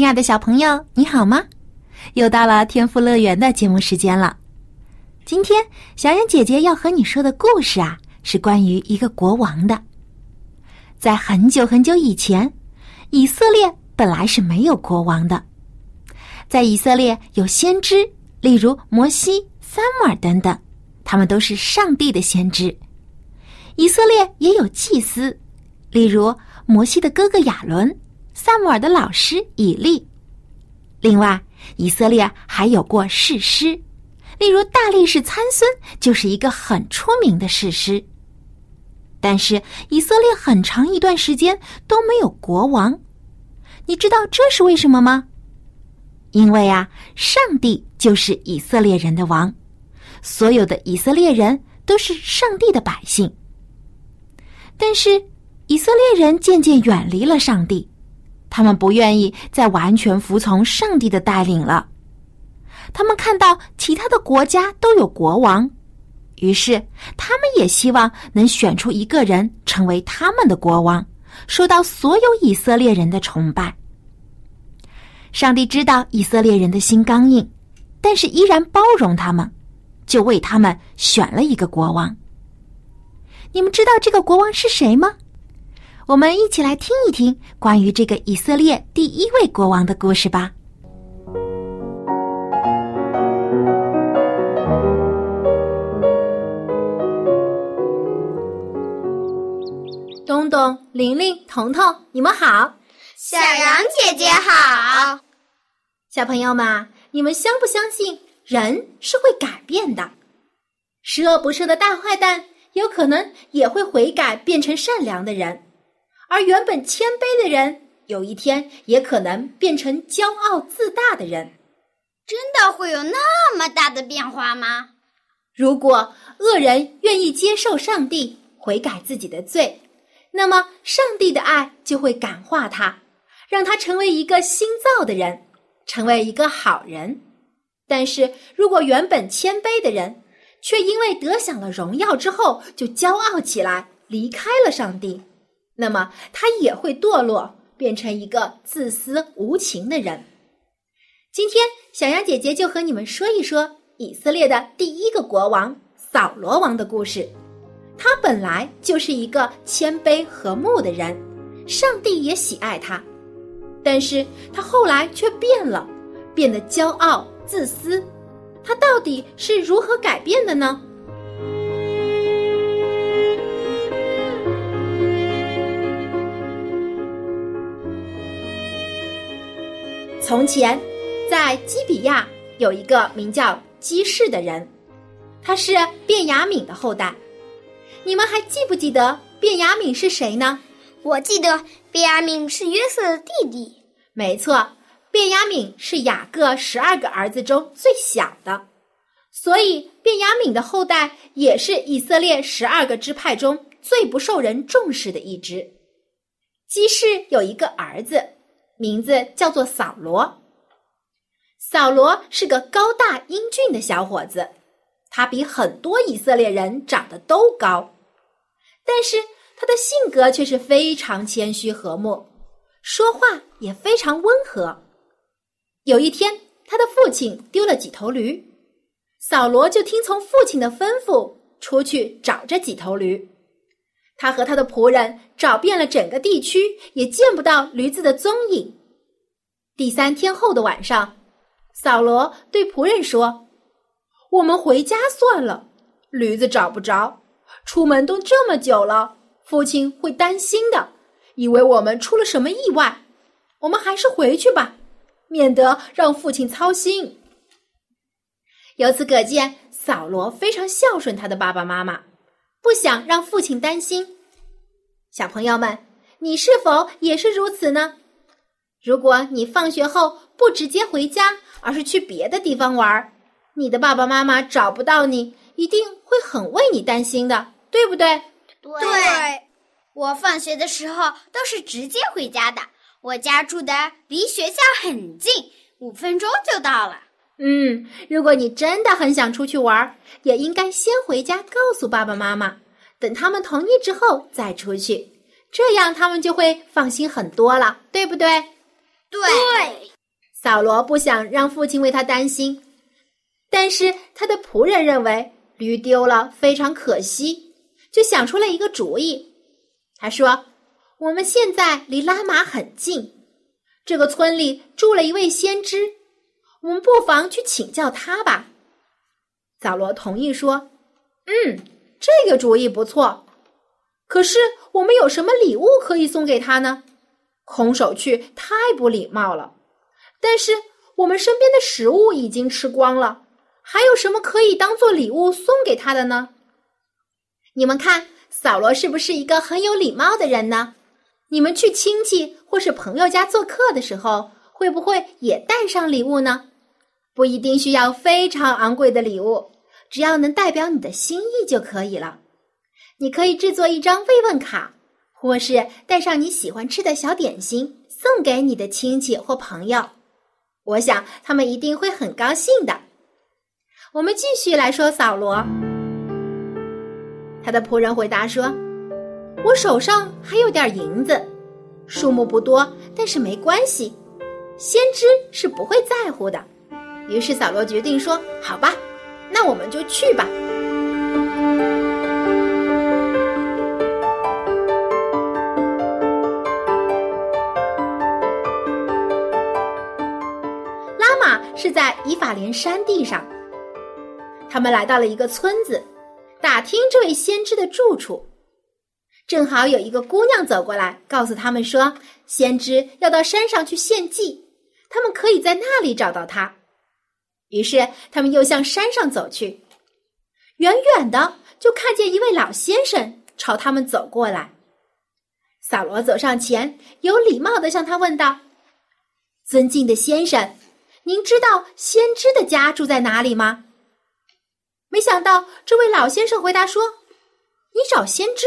亲爱的小朋友，你好吗？又到了天赋乐园的节目时间了。今天小妍姐姐要和你说的故事啊，是关于一个国王的。在很久很久以前，以色列本来是没有国王的。在以色列有先知，例如摩西、撒母耳等等，他们都是上帝的先知。以色列也有祭司，例如摩西的哥哥亚伦。萨姆尔的老师以利。另外，以色列还有过士师，例如大力士参孙就是一个很出名的士师。但是，以色列很长一段时间都没有国王。你知道这是为什么吗？因为啊，上帝就是以色列人的王，所有的以色列人都是上帝的百姓。但是，以色列人渐渐远离了上帝。他们不愿意再完全服从上帝的带领了。他们看到其他的国家都有国王，于是他们也希望能选出一个人成为他们的国王，受到所有以色列人的崇拜。上帝知道以色列人的心刚硬，但是依然包容他们，就为他们选了一个国王。你们知道这个国王是谁吗？我们一起来听一听关于这个以色列第一位国王的故事吧。东东、玲玲、彤彤，你们好！小羊姐姐好！小朋友们，你们相不相信人是会改变的？十恶不赦的大坏蛋有可能也会悔改，变成善良的人。而原本谦卑的人，有一天也可能变成骄傲自大的人。真的会有那么大的变化吗？如果恶人愿意接受上帝，悔改自己的罪，那么上帝的爱就会感化他，让他成为一个新造的人，成为一个好人。但是如果原本谦卑的人，却因为得享了荣耀之后就骄傲起来，离开了上帝。那么他也会堕落，变成一个自私无情的人。今天小羊姐姐就和你们说一说以色列的第一个国王扫罗王的故事。他本来就是一个谦卑和睦的人，上帝也喜爱他，但是他后来却变了，变得骄傲自私。他到底是如何改变的呢？从前，在基比亚有一个名叫基士的人，他是卞雅敏的后代。你们还记不记得卞雅敏是谁呢？我记得卞雅敏是约瑟的弟弟。没错，卞雅敏是雅各十二个儿子中最小的，所以卞雅敏的后代也是以色列十二个支派中最不受人重视的一支。基士有一个儿子。名字叫做扫罗。扫罗是个高大英俊的小伙子，他比很多以色列人长得都高，但是他的性格却是非常谦虚和睦，说话也非常温和。有一天，他的父亲丢了几头驴，扫罗就听从父亲的吩咐，出去找这几头驴。他和他的仆人找遍了整个地区，也见不到驴子的踪影。第三天后的晚上，扫罗对仆人说：“我们回家算了，驴子找不着，出门都这么久了，父亲会担心的，以为我们出了什么意外。我们还是回去吧，免得让父亲操心。”由此可见，扫罗非常孝顺他的爸爸妈妈。不想让父亲担心，小朋友们，你是否也是如此呢？如果你放学后不直接回家，而是去别的地方玩，你的爸爸妈妈找不到你，一定会很为你担心的，对不对？对，我放学的时候都是直接回家的。我家住的离学校很近，五分钟就到了。嗯，如果你真的很想出去玩，也应该先回家告诉爸爸妈妈，等他们同意之后再出去，这样他们就会放心很多了，对不对？对，扫罗不想让父亲为他担心，但是他的仆人认为驴丢了非常可惜，就想出了一个主意。他说：“我们现在离拉玛很近，这个村里住了一位先知，我们不妨去请教他吧。”扫罗同意说：“嗯，这个主意不错。可是我们有什么礼物可以送给他呢？”空手去太不礼貌了，但是我们身边的食物已经吃光了，还有什么可以当做礼物送给他的呢？你们看，扫罗是不是一个很有礼貌的人呢？你们去亲戚或是朋友家做客的时候，会不会也带上礼物呢？不一定需要非常昂贵的礼物，只要能代表你的心意就可以了。你可以制作一张慰问卡。或是带上你喜欢吃的小点心送给你的亲戚或朋友，我想他们一定会很高兴的。我们继续来说扫罗，他的仆人回答说：“我手上还有点银子，数目不多，但是没关系，先知是不会在乎的。”于是扫罗决定说：“好吧，那我们就去吧。”拉玛是在以法莲山地上，他们来到了一个村子，打听这位先知的住处。正好有一个姑娘走过来，告诉他们说，先知要到山上去献祭，他们可以在那里找到他。于是他们又向山上走去，远远的就看见一位老先生朝他们走过来。萨罗走上前，有礼貌的向他问道：“尊敬的先生。”您知道先知的家住在哪里吗？没想到这位老先生回答说：“你找先知，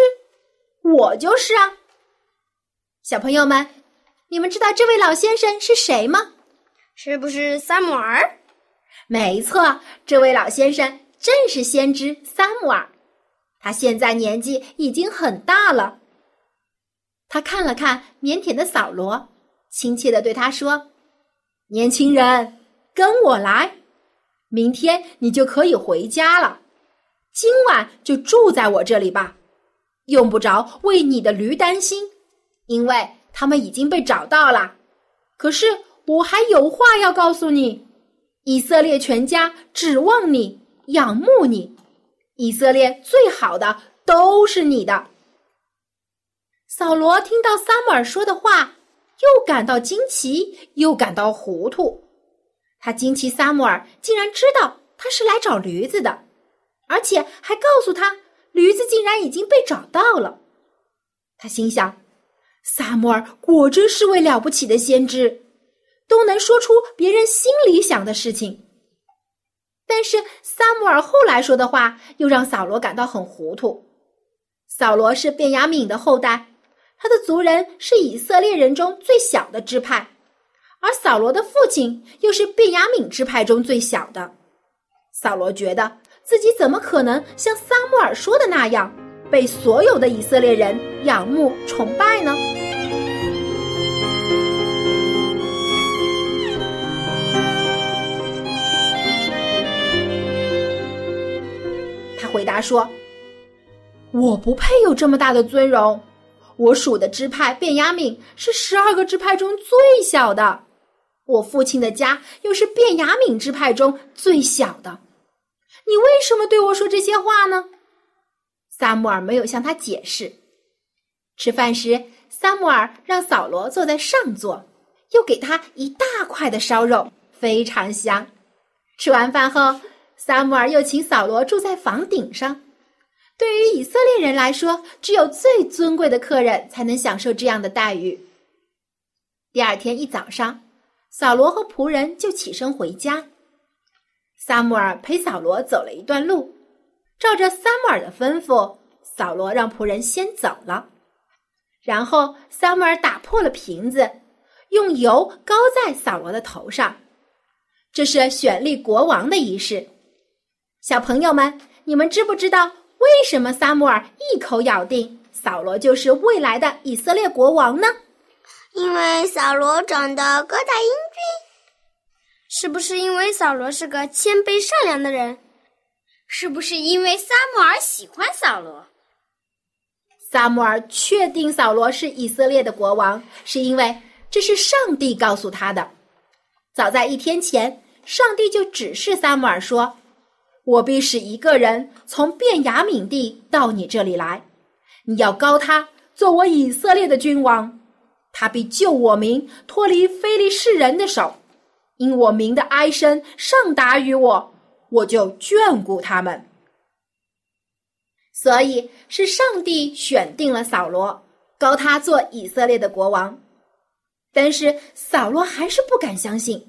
我就是啊。”小朋友们，你们知道这位老先生是谁吗？是不是萨姆尔？没错，这位老先生正是先知萨姆尔。他现在年纪已经很大了。他看了看腼腆的扫罗，亲切的对他说。年轻人，跟我来，明天你就可以回家了。今晚就住在我这里吧，用不着为你的驴担心，因为他们已经被找到了。可是我还有话要告诉你：以色列全家指望你，仰慕你，以色列最好的都是你的。扫罗听到撒母耳说的话。又感到惊奇，又感到糊涂。他惊奇，萨姆尔竟然知道他是来找驴子的，而且还告诉他，驴子竟然已经被找到了。他心想：萨姆尔果真是位了不起的先知，都能说出别人心里想的事情。但是，萨姆尔后来说的话又让扫罗感到很糊涂。扫罗是便雅敏的后代。他的族人是以色列人中最小的支派，而扫罗的父亲又是便雅悯支派中最小的。扫罗觉得自己怎么可能像撒母耳说的那样，被所有的以色列人仰慕崇拜呢？回答说：“我不配有这么大的尊荣。”我属的支派便雅敏是十二个支派中最小的，我父亲的家又是便雅敏支派中最小的。你为什么对我说这些话呢？萨姆尔没有向他解释。吃饭时，萨姆尔让扫罗坐在上座，又给他一大块的烧肉，非常香。吃完饭后，萨姆尔又请扫罗住在房顶上。对于以色列人来说，只有最尊贵的客人才能享受这样的待遇。第二天一早上，扫罗和仆人就起身回家。萨姆尔陪扫罗走了一段路，照着萨姆尔的吩咐，扫罗让仆人先走了。然后，萨姆尔打破了瓶子，用油膏在扫罗的头上。这是选立国王的仪式。小朋友们，你们知不知道为什么萨姆尔一口咬定扫罗就是未来的以色列国王呢？因为扫罗长得高大英俊。是不是因为扫罗是个谦卑善良的人？是不是因为撒母耳喜欢扫罗？撒母耳确定扫罗是以色列的国王，是因为这是上帝告诉他的。早在一天前，上帝就指示撒母耳说：“我必使一个人从便雅敏地到你这里来，你要高他做我以色列的君王，他必救我民脱离非利士人的手，因我民的哀声上达于我，我就眷顾他们。”所以是上帝选定了扫罗，高他做以色列的国王。但是扫罗还是不敢相信，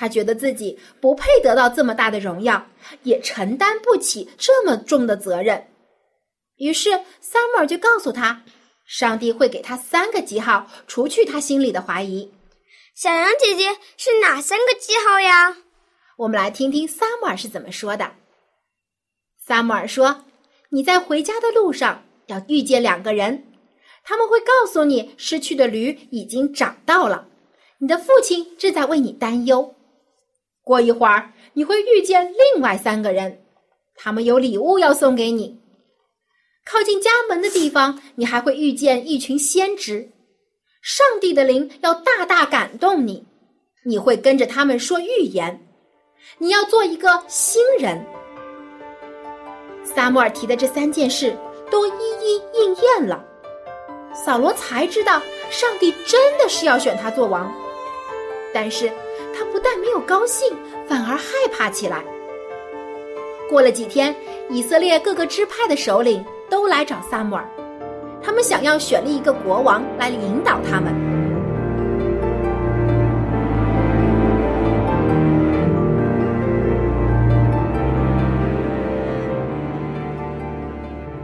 他觉得自己不配得到这么大的荣耀，也承担不起这么重的责任。于是萨母尔就告诉他，上帝会给他三个记号，除去他心里的怀疑。小羊姐姐是哪三个记号呀？我们来听听萨母尔是怎么说的。萨母尔说。你在回家的路上要遇见两个人，他们会告诉你失去的驴已经找到了，你的父亲正在为你担忧。过一会儿，你会遇见另外三个人，他们有礼物要送给你。靠近家门的地方，你还会遇见一群先知，上帝的灵要大大感动你，你会跟着他们说预言。你要做一个新人。萨母尔提的这三件事都一一应验了，扫罗才知道上帝真的是要选他做王。但是他不但没有高兴，反而害怕起来。过了几天，以色列各个支派的首领都来找萨母尔，他们想要选立一个国王来领导他们。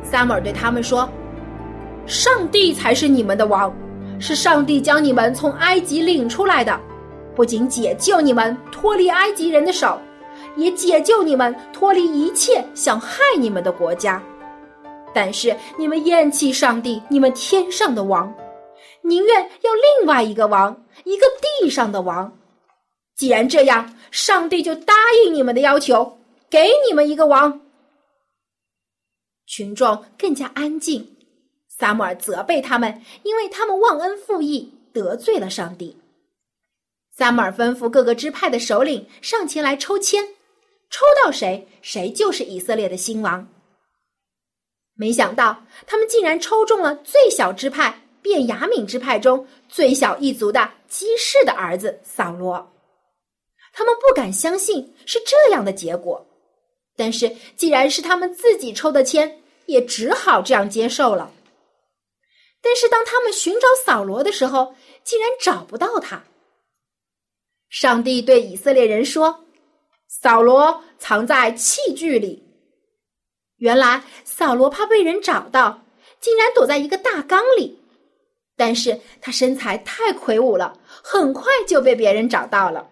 萨母尔对他们说：“上帝才是你们的王，是上帝将你们从埃及领出来的，不仅解救你们脱离埃及人的手，也解救你们脱离一切想害你们的国家。但是你们厌弃上帝，你们天上的王，宁愿要另外一个王，一个地上的王。既然这样，上帝就答应你们的要求，给你们一个王。”群众更加安静，萨姆尔责备他们，因为他们忘恩负义，得罪了上帝。萨姆尔吩咐各个支派的首领上前来抽签，抽到谁，谁就是以色列的新王。没想到他们竟然抽中了最小支派便雅悯支派中最小一族的基士的儿子扫罗。他们不敢相信是这样的结果。但是，既然是他们自己抽的签，也只好这样接受了。但是，当他们寻找扫罗的时候，竟然找不到他。上帝对以色列人说：“扫罗藏在器具里。”原来，扫罗怕被人找到，竟然躲在一个大缸里。但是他身材太魁梧了，很快就被别人找到了。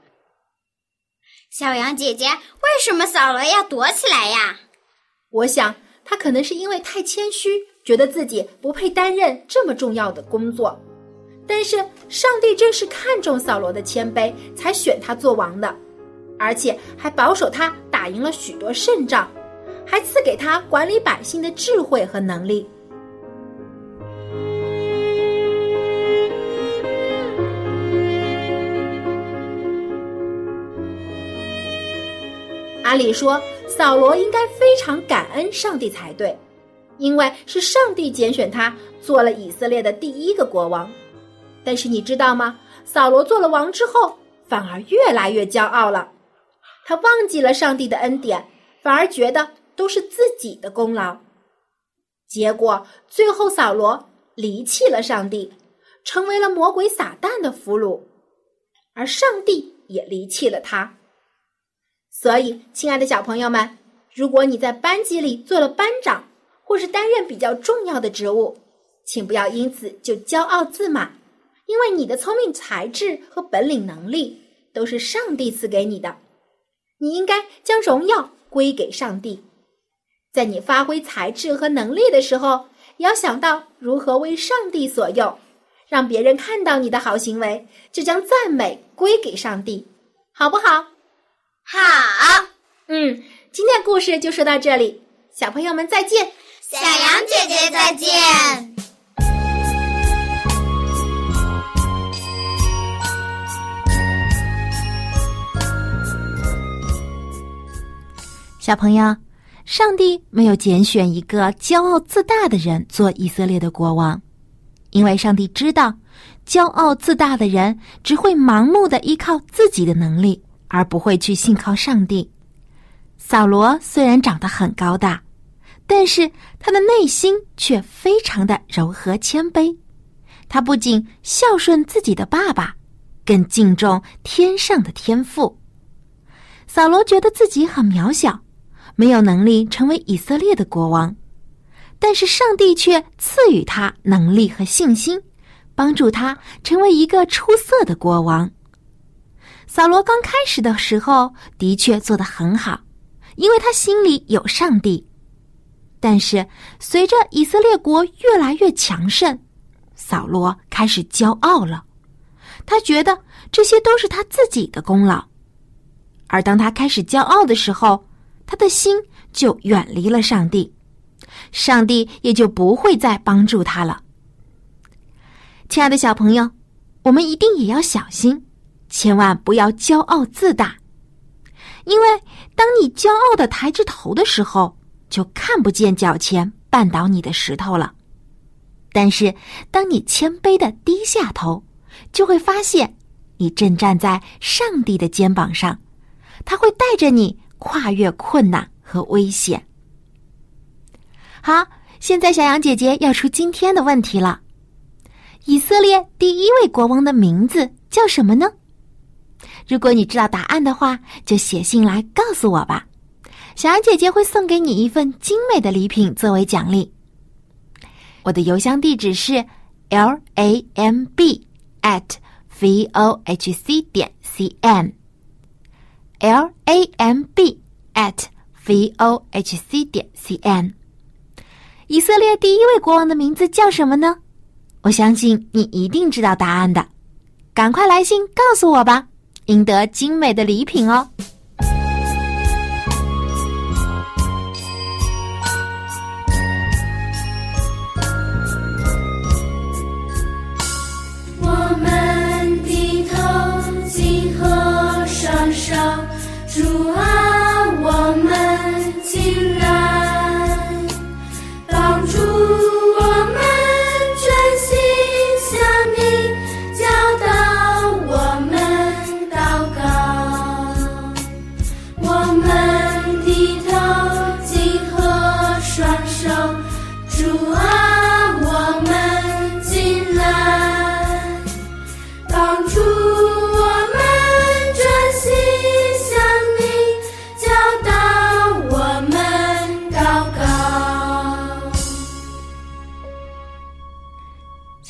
小羊姐姐，为什么扫罗要躲起来呀？我想他可能是因为太谦虚，觉得自己不配担任这么重要的工作。但是上帝正是看中扫罗的谦卑，才选他做王的，而且还保守他打赢了许多胜仗，还赐给他管理百姓的智慧和能力。按理说，扫罗应该非常感恩上帝才对，因为是上帝拣选他做了以色列的第一个国王。但是你知道吗？扫罗做了王之后，反而越来越骄傲了。他忘记了上帝的恩典，反而觉得都是自己的功劳。结果最后扫罗离弃了上帝，成为了魔鬼撒旦的俘虏，而上帝也离弃了他。所以，亲爱的小朋友们，如果你在班级里做了班长，或是担任比较重要的职务，请不要因此就骄傲自满，因为你的聪明才智和本领能力都是上帝赐给你的。你应该将荣耀归给上帝。在你发挥才智和能力的时候，也要想到如何为上帝所用，让别人看到你的好行为，就将赞美归给上帝，好不好？好。嗯，今天故事就说到这里，小朋友们再见。小羊姐姐再见。小朋友，上帝没有拣选一个骄傲自大的人做以色列的国王，因为上帝知道，骄傲自大的人只会盲目的依靠自己的能力，而不会去信靠上帝。扫罗虽然长得很高大，但是他的内心却非常的柔和谦卑。他不仅孝顺自己的爸爸，更敬重天上的天父。扫罗觉得自己很渺小。没有能力成为以色列的国王，但是上帝却赐予他能力和信心，帮助他成为一个出色的国王。扫罗刚开始的时候的确做得很好，因为他心里有上帝。但是随着以色列国越来越强盛，扫罗开始骄傲了，他觉得这些都是他自己的功劳。而当他开始骄傲的时候，他的心就远离了上帝，上帝也就不会再帮助他了。亲爱的小朋友，我们一定也要小心，千万不要骄傲自大，因为当你骄傲的抬着头的时候，就看不见脚前绊倒你的石头了；但是当你谦卑的低下头，就会发现你正站在上帝的肩膀上，他会带着你。跨越困难和危险。好，现在小羊姐姐要出今天的问题了：以色列第一位国王的名字叫什么呢？如果你知道答案的话，就写信来告诉我吧。小羊姐姐会送给你一份精美的礼品作为奖励。我的邮箱地址是 l a m b at v o h c 点 c n。L a m b at v o h c 点 c n，以色列第一位国王的名字叫什么呢？我相信你一定知道答案的，赶快来信告诉我吧，赢得精美的礼品哦。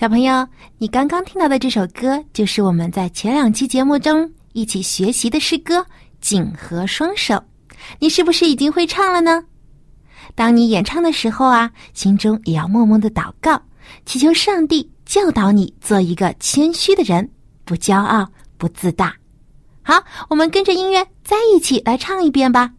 小朋友，你刚刚听到的这首歌，就是我们在前两期节目中一起学习的诗歌《紧合双手》。你是不是已经会唱了呢？当你演唱的时候啊，心中也要默默的祷告，祈求上帝教导你做一个谦虚的人，不骄傲，不自大。好，我们跟着音乐再一起来唱一遍吧。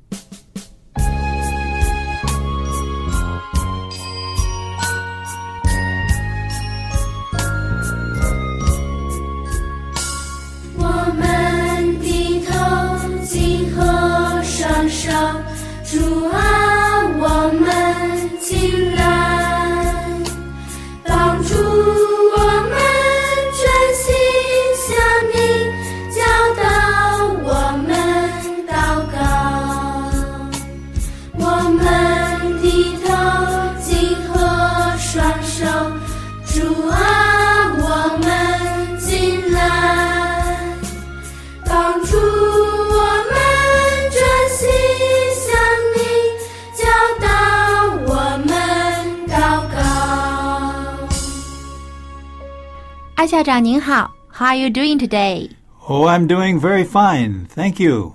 校长您好，How are you doing today？Oh, I'm doing very fine. Thank you.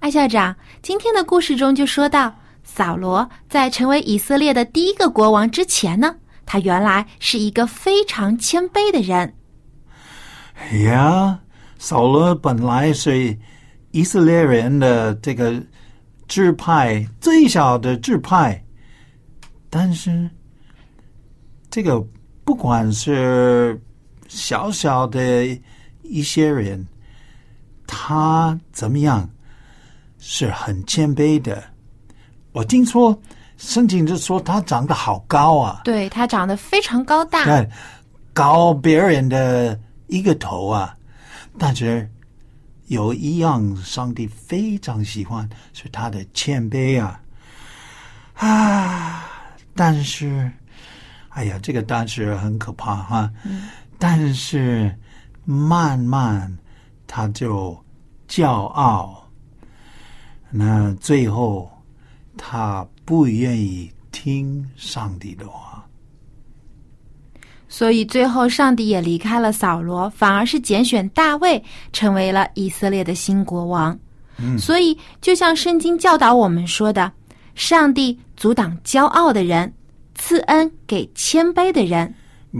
艾校长，今天的故事中就说到，扫罗在成为以色列的第一个国王之前呢，他原来是一个非常谦卑的人。Yeah，扫罗本来是以色列人的这个支派最小的支派，但是这个不管是小小的一些人，他怎么样？是很谦卑的。我听说圣经就说他长得好高啊，对他长得非常高大，看高别人的一个头啊，但是有一样上帝非常喜欢是他的谦卑啊。啊！但是，哎呀，这个但是很可怕哈、但是慢慢他就骄傲，那最后他不愿意听上帝的话。所以最后上帝也离开了扫罗，反而是拣选大卫成为了以色列的新国王。所以就像圣经教导我们说的，上帝阻挡骄傲的人，赐恩给谦卑的人。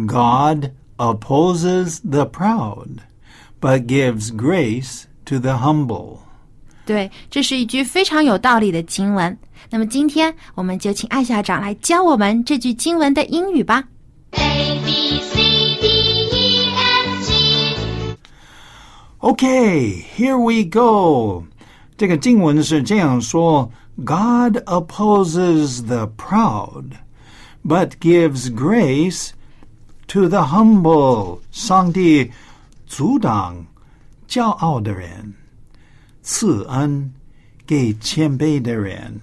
God opposes the proud, but gives grace to the humble. 对，这是一句非常有道理的经文。那么今天我们就请艾校长来教我们这句经文的英语吧。 A B C D E F G Okay, here we go. 这个经文是这样说：God opposes the proud, but gives grace to the humble. 上帝阻挡骄傲的人，赐恩给谦卑的人。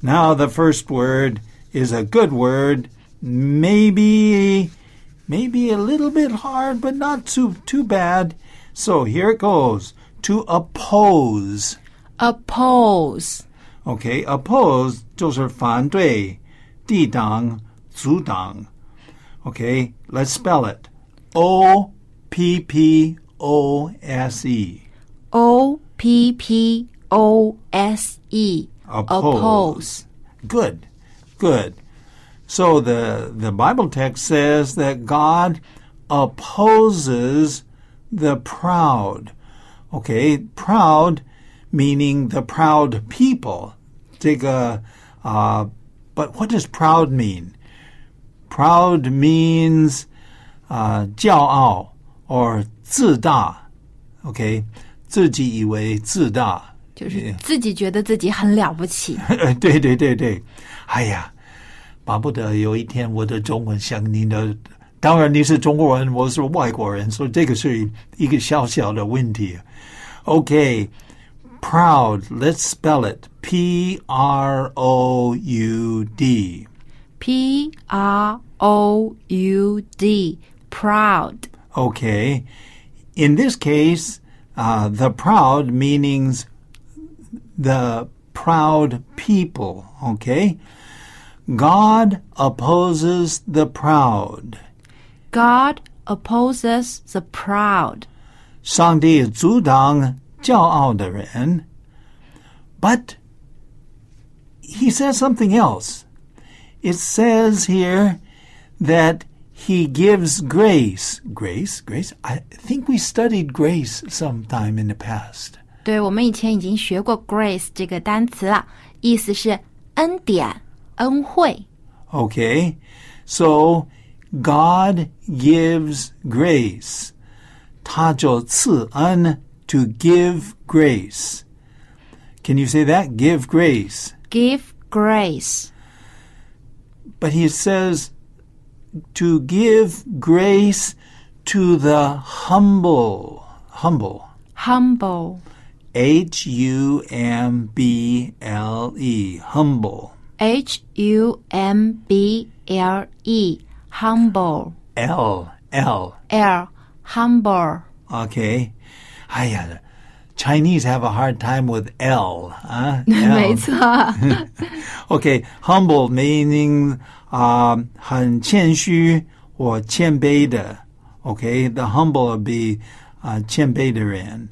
Now the first word is a good word, maybe maybe a little bit hard, but not too too bad. So here it goes. To oppose. Oppose， Okay, oppose 就是反对、抵挡、阻挡。 Okay, let's spell it. O P P O S E. O P P O S E Oppose. Good, good. So the the Bible text says that God opposes the proud. Okay, proud meaning the proud people. 这个 uh, but what does proud mean? Proud means uh, 骄傲 or 自大. Okay, 自己以为自大。就是自己觉得自己很了不起。对对对对，哎呀，巴不得有一天我的中文像您的。当然你是中国人，我是外国人，所以这个是一个小小的问题。Okay, proud. Let's spell it. P R O U D. P R O U D proud Okay. In this case, uh, the proud meanings the proud people. Okay. God opposes the proud. God opposes the proud. 上帝阻挡骄傲的人。But he says something else. It says here that he gives grace. Grace? Grace? I think we studied grace sometime in the past. 对，我们以前已经学过 grace 这个单词了，意思是恩典、恩惠。 Okay? So God gives grace. 他就赐恩 to give grace. Can you say that? Give grace. Give grace. But he says to give grace to the humble. Humble. Humble. H U M B L E. Humble. H U M B L E. Humble. L. L. L. Humble. Okay. 哎呀 Chinese have a hard time with L. Huh? 没 L. 错。 Okay, humble meaning 啊、很谦虚或谦卑的。 Okay, the humble would be uh, 谦卑的人.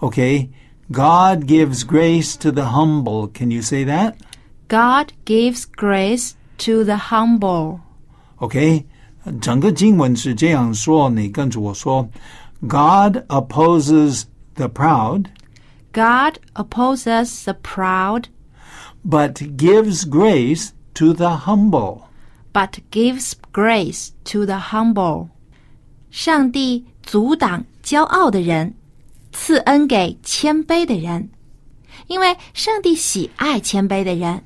Okay, God gives grace to the humble. Can you say that? God gives grace to the humble. OK，整个经文是这样说，你跟着我说：God opposes the proud, God opposes the proud, but gives grace to the humble. but gives grace to the humble. 上帝阻挡骄傲的人，赐恩给谦卑的人。因为上帝喜爱谦卑的人，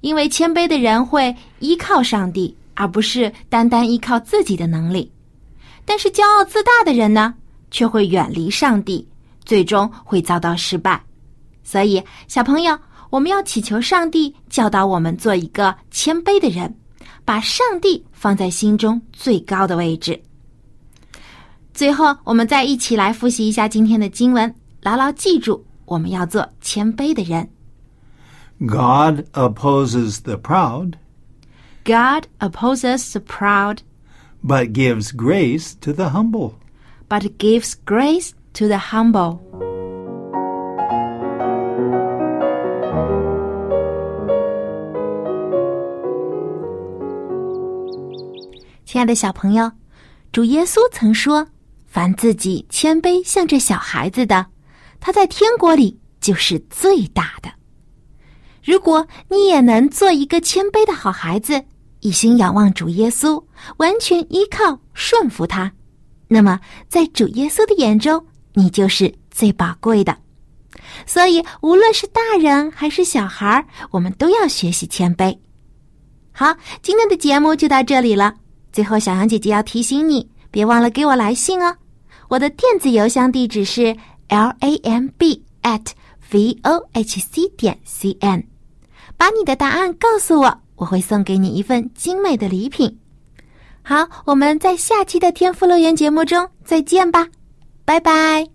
因为谦卑的人会依靠上帝，而不是单单依靠自己的能力。但是骄傲自大的人呢，却会远离上帝， 最终会遭到失败。所以，小朋友，我们要祈求上帝教导我们做一个谦卑的人，把上帝放在心中最高的位置。最后，我们再一起来复习一下今天的经文，牢牢记住，我们要做谦卑的人。God opposes the proud, God opposes the proud, but gives grace to the humble. but gives grace to the humble. 亲爱的小朋友，主耶稣曾说：“凡自己谦卑像这小孩子的，他在天国里就是最大的。”如果你也能做一个谦卑的好孩子，一心仰望主耶稣，完全依靠顺服他，那么在主耶稣的眼中，你就是最宝贵的。所以，无论是大人还是小孩，我们都要学习谦卑。好，今天的节目就到这里了。最后，小羊姐姐要提醒你，别忘了给我来信哦。我的电子邮箱地址是 l a m b at v o h c 点 c n，把你的答案告诉我，我会送给你一份精美的礼品。好，我们在下期的天赋乐园节目中再见吧，拜拜。